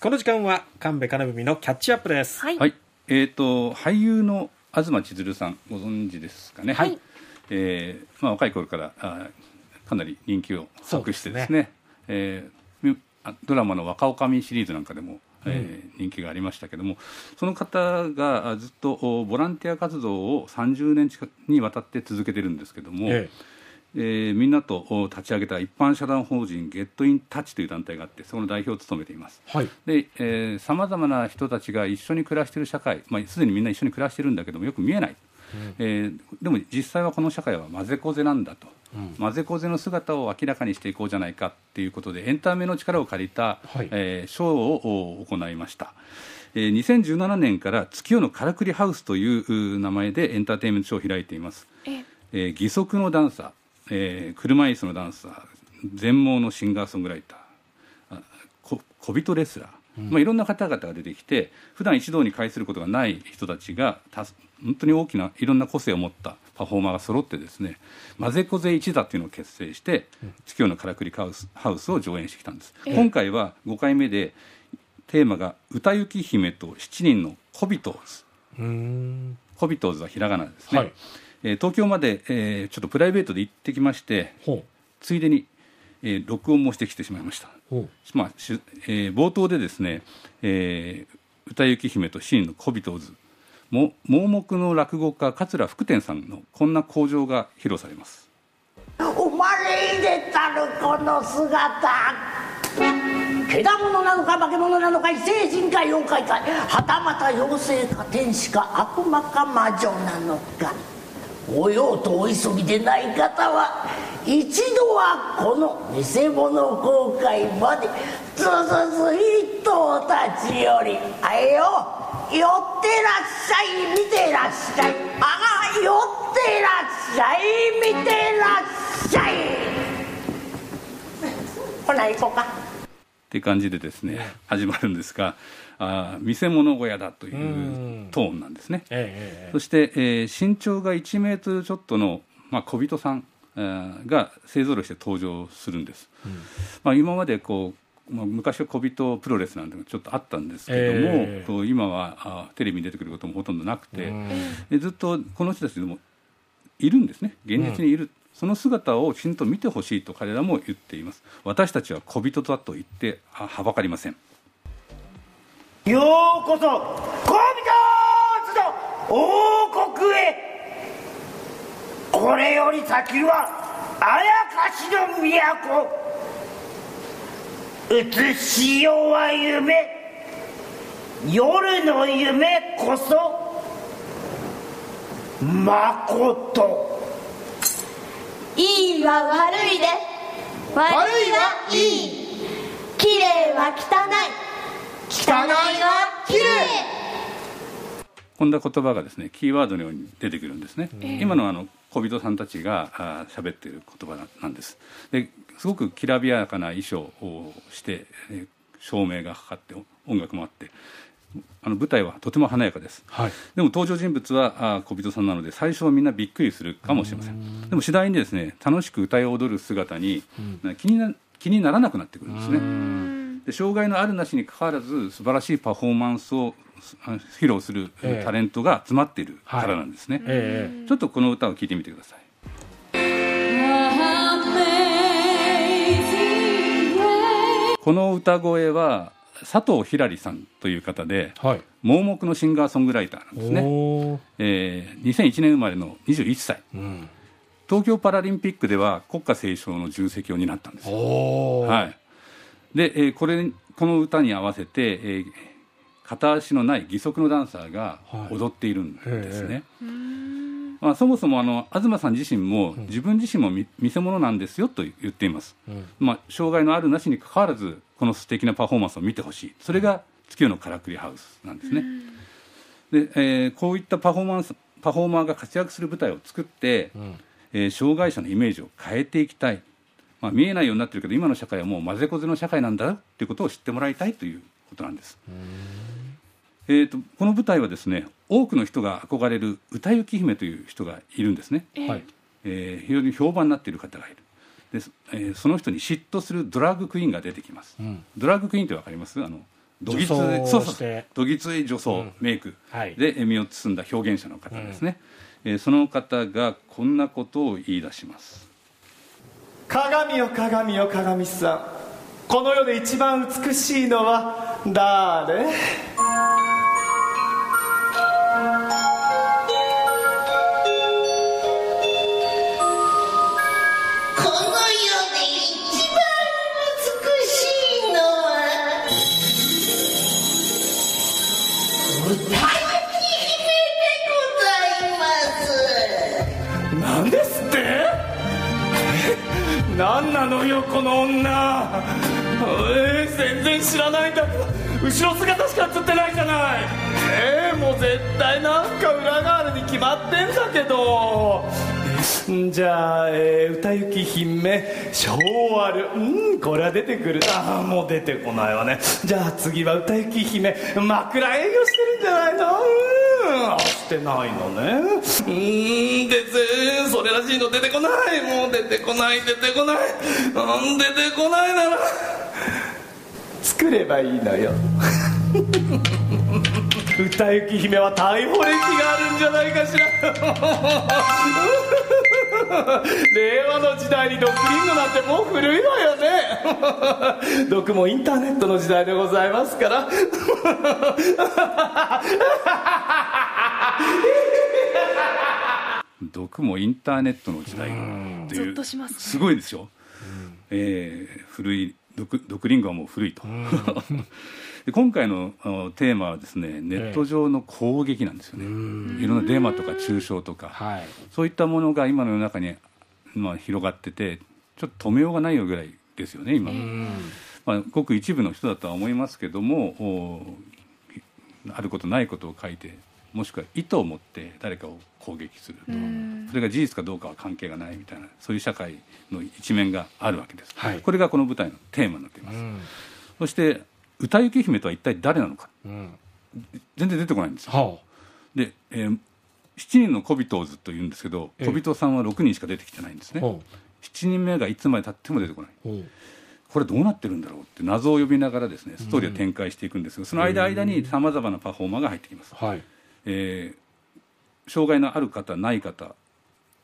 この時間は神戸金文のキャッチアップです。はい、はい、えっ、と俳優の東千鶴さんご存知ですかね？はいえーまあ若い頃からあかなり人気を博してですね。えーみあドラマの若女将シリーズなんかでも。えー人気がありましたけどもその方があずっとおボランティア活動を30年近くにわたって続けてるんですけども、ええーみんなとお立ち上げた一般社団法人ゲットインタッチという団体があってその代表を務めています。はい。でさまざまな人たちが一緒に暮らしている社会、まあ、すでにみんな一緒に暮らしてるんだけどもよく見えない、えーでも実際はこの社会は混ぜこぜなんだと、混ぜこぜの姿を明らかにしていこうじゃないかっていうことでエンタメの力を借りた、はいえーショーをお行いました。えー2017年から月夜のからくりハウスというう名前でエンターテインメントショーを開いています。ええー義足のダンサー、えー車椅子のダンサー全盲のシンガーソングライターあこ小人レスラー、まあ、いろんな方々が出てきて普段一堂に会することがない人たちがた本当に大きないろんな個性を持ったパフォーマーが揃ってですね混ぜこぜ一座っていうのを結成して月夜のからくりハウスハウスを上演してきたんです、今回は5回目でテーマが「歌行姫と七人の小人。ズ」うーん。コビトーズはひらがなですね、はいえー東京まで、えーちょっとプライベートで行ってきましてほついでに、えー録音もしてきてしまいました、まあしゅえー冒頭でですね、えー歌行姫とシーンの小人図も盲目の落語家桂福天さんのこんな口上が披露されます。生まれ入れたるこの姿。けだものなのか化け物なのか異星人か妖怪かはたまた妖精か天使か悪魔か魔女なのかおようとお急ぎでない方は一度はこの偽物公開までずずずいとお立ち寄り。あえよ寄ってらっしゃい見てらっしゃい。あが寄ってらっしゃい見てらっしゃい。ほな行こうか。って感じでですね始まるんですがあー見せ物小屋だというトーンなんですね。えええそして、えー身長が1メートルちょっとの、まあ、小人さん、えーが勢ぞろいして登場するんです、まあ、今までこう、まあ、昔は小人プロレスなんてちょっとあったんですけども、えー今はあテレビに出てくることもほとんどなくて、でずっとこの人たちでもいるんですね。現実にいる、その姿をきちんと見てほしいと彼らも言っています。私たちは小人だと言ってははばかりませんようこそ小人の王国へ。これより先はあやかしの都。映しようは夢。夜の夢こそまこと。いいは悪いで。悪いはいい。綺麗は汚い。汚いは綺麗こんな言葉がですねキーワードのように出てくるんですね、今のあの小人さんたちが喋っている言葉ななんです。ですごくきらびやかな衣装をして、えー照明がかかって音楽もあってあの舞台はとても華やかです、はい。でも登場人物はあー小人さんなので最初はみんなびっくりするかもしれません。でも次第にですね楽しく歌い踊る姿に、気にな気にならなくなってくるんですねで障害のあるなしにかかわらず素晴らしいパフォーマンスを披露するええ。タレントが集まっているからなんですね、ええちょっとこの歌を聴いてみてください。この歌声は佐藤ひらりさんという方ではい。盲目のシンガーソングライターなんですね、えー2001年生まれの21歳。うん。東京パラリンピックでは国歌斉唱の重責を担ったんですはい、で、えーこれこの歌に合わせて、えー片足のない義足のダンサーがはい。踊っているんですね、えまあ、そもそもあの東さん自身も、自分自身もみ見せ物なんですよと言っています、ん。まあ、障害のあるなしにかかわらずこの素敵なパフォーマンスを見てほしい。それが月夜のからくりハウスなんですね、で、えーこういったパフォーマンスパフォーマーが活躍する舞台を作って、えー障害者のイメージを変えていきたい、まあ、見えないようになってるけど今の社会はもう混ぜこぜの社会なんだっていうことを知ってもらいたいということなんです。えー、とこの舞台はですね多くの人が憧れる歌行姫という人がいるんですね、はい。えー非常に評判になっている方がいる。で、えーその人に嫉妬するドラッグクイーンが出てきます、ん。ドラッグクイーンってわかります？あのどぎつい女装をそうそうつい女装、うん。メイクはい。で身を包んだ表現者の方ですね、えーその方がこんなことを言い出します鏡よ鏡よ鏡さん。この世で一番美しいのは誰？知らないんだけど後ろ姿しか映ってないじゃない。えー、もう絶対なんか裏があるに決まってんだけど。じゃあ、えー歌行き姫昭和るうんこれは出てくる。ああもう出てこないわね。じゃあ次は歌行き姫枕営業してるんじゃないの？うんしてないのね。うんですそれらしいの出てこない。もう出てこない出てこない。うん出てこないなら。作ればいいのよ。歌行き姫は逮捕歴があるんじゃないかしら。令和の時代に毒リンゴなんてもう古いわよね。毒もインターネットの時代でございますから。毒もインターネットの時代っていう。ゾッとしますね。すごいですよ、えー古い毒毒リンゴはもう古いと、で今回のテーマはですねネット上の攻撃なんですよね、いろんなデマとか中傷とか、はい。そういったものが今の世の中に、まあ、広がっててちょっと止めようがないよぐらいですよね今、まあ、ごく一部の人だとは思いますけどもおあることないことを書いてもしくは意図を持って誰かを攻撃する。とそれが事実かどうかは関係がないみたいなそういう社会の一面があるわけです、はい。これがこの舞台のテーマになっています、うん。そして歌行姫とは一体誰なのか。うん。全然出てこないんですよ。はで、えー7人の小人をずっと言うんですけどええ。小人さんは6人しか出てきてないんですね。あほ7人目がいつまでたっても出てこない。うほう。これどうなってるんだろうって謎を呼びながらですねストーリーを展開していくんですが、その間間にさまざまなパフォーマーが入ってきます、はいえー障害のある方ない方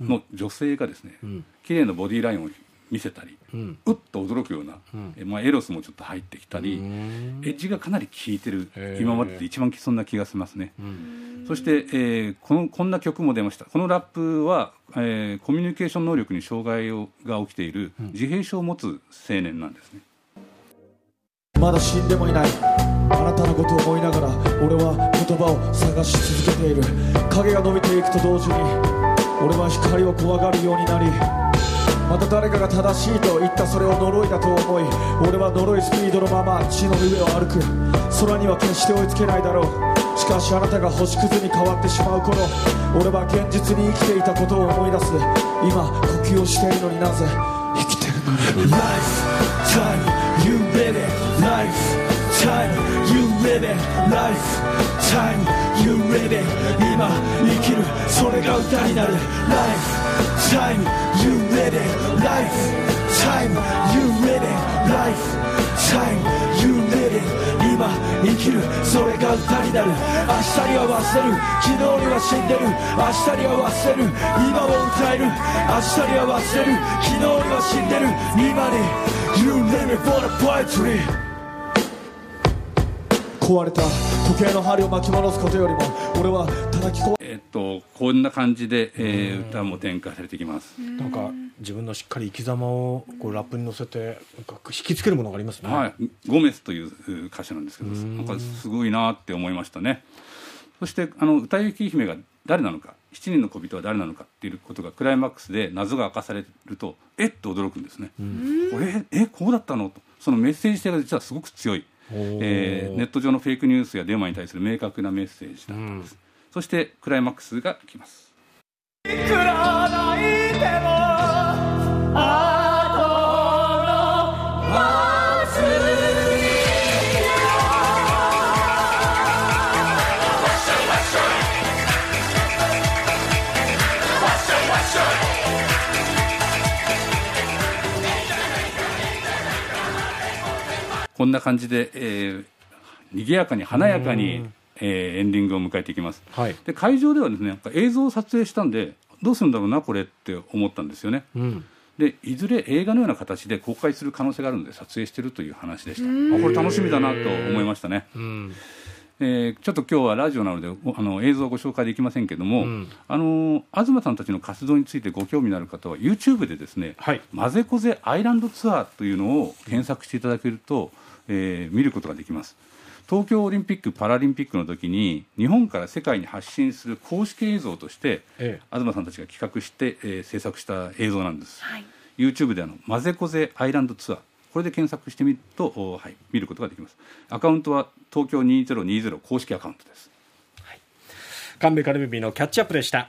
の女性がですね、ん。綺麗なボディーラインを見せたり、うん。うっと驚くような、えまあ、エロスもちょっと入ってきたり、ん。エッジがかなり効いてる今までで一番そんな気がしますね、そして、えーこのこんな曲も出ました。このラップは、えーコミュニケーション能力に障害をが起きている自閉症を持つ青年なんですね、まだ死んでもいないあなたのことを思いながら俺は言葉を探し続けている。影が伸びていくと同時に俺は光を怖がるようになりまた誰かが正しいと言ったそれを呪いだと思い俺は呪いスピードのまま地の上を歩く。空には決して追いつけないだろう。しかしあなたが星屑に変わってしまう頃俺は現実に生きていたことを思い出す。今呼吸をしているのになぜ生きてるのに Lifetime you live it live it Lifetime you live it 今生きるそれが歌になる Lifetime you live it Lifetime you live it Lifetime you live it 今生きるそれが歌になる明日には忘れる昨日には死んでる明日には忘れる今を歌える明日には忘れる昨日には死んでる今に You live it for the poetry 壊れた時計の針を巻き戻すことよりも俺は叩き壊えーっとこんな感じで、えー歌も展開されていきます、なんか自分のしっかり生き様をこうラップに乗せてなんか引きつけるものがありますね。はい、ゴメスというう歌手なんですけどなんかすごいなって思いましたね。そしてあの歌いき姫が誰なのか7人の小人は誰なのかっていうことがクライマックスで謎が明かされるとえっと驚くんですね、これえこうだったのと。そのメッセージ性が実はすごく強い、えーネット上のフェイクニュースやデマに対する明確なメッセージだったんです、そしてクライマックスが来ますこんな感じで、えー賑やかに華やかに、えーエンディングを迎えていきます。はい。で会場ではですね映像を撮影したんでどうするんだろうなこれって思ったんですよね。うん。でいずれ映画のような形で公開する可能性があるので撮影してるという話でした。あこれ楽しみだなと思いましたね、うん。えーちょっと今日はラジオなのでおあの映像をご紹介できませんけども、うん。あの東さんたちの活動についてご興味のある方は YouTube でですねはい「まぜこぜアイランドツアー」というのを検索していただけると、えー見ることができます。東京オリンピック・パラリンピックの時に日本から世界に発信する公式映像として、ええ。東さんたちが企画して、えー制作した映像なんです、はい。YouTube であの「まぜこぜアイランドツアー」これで検索してみると、おはい、見ることができます。アカウントは東京2020公式アカウントです。神戸カルビビのキャッチアップでした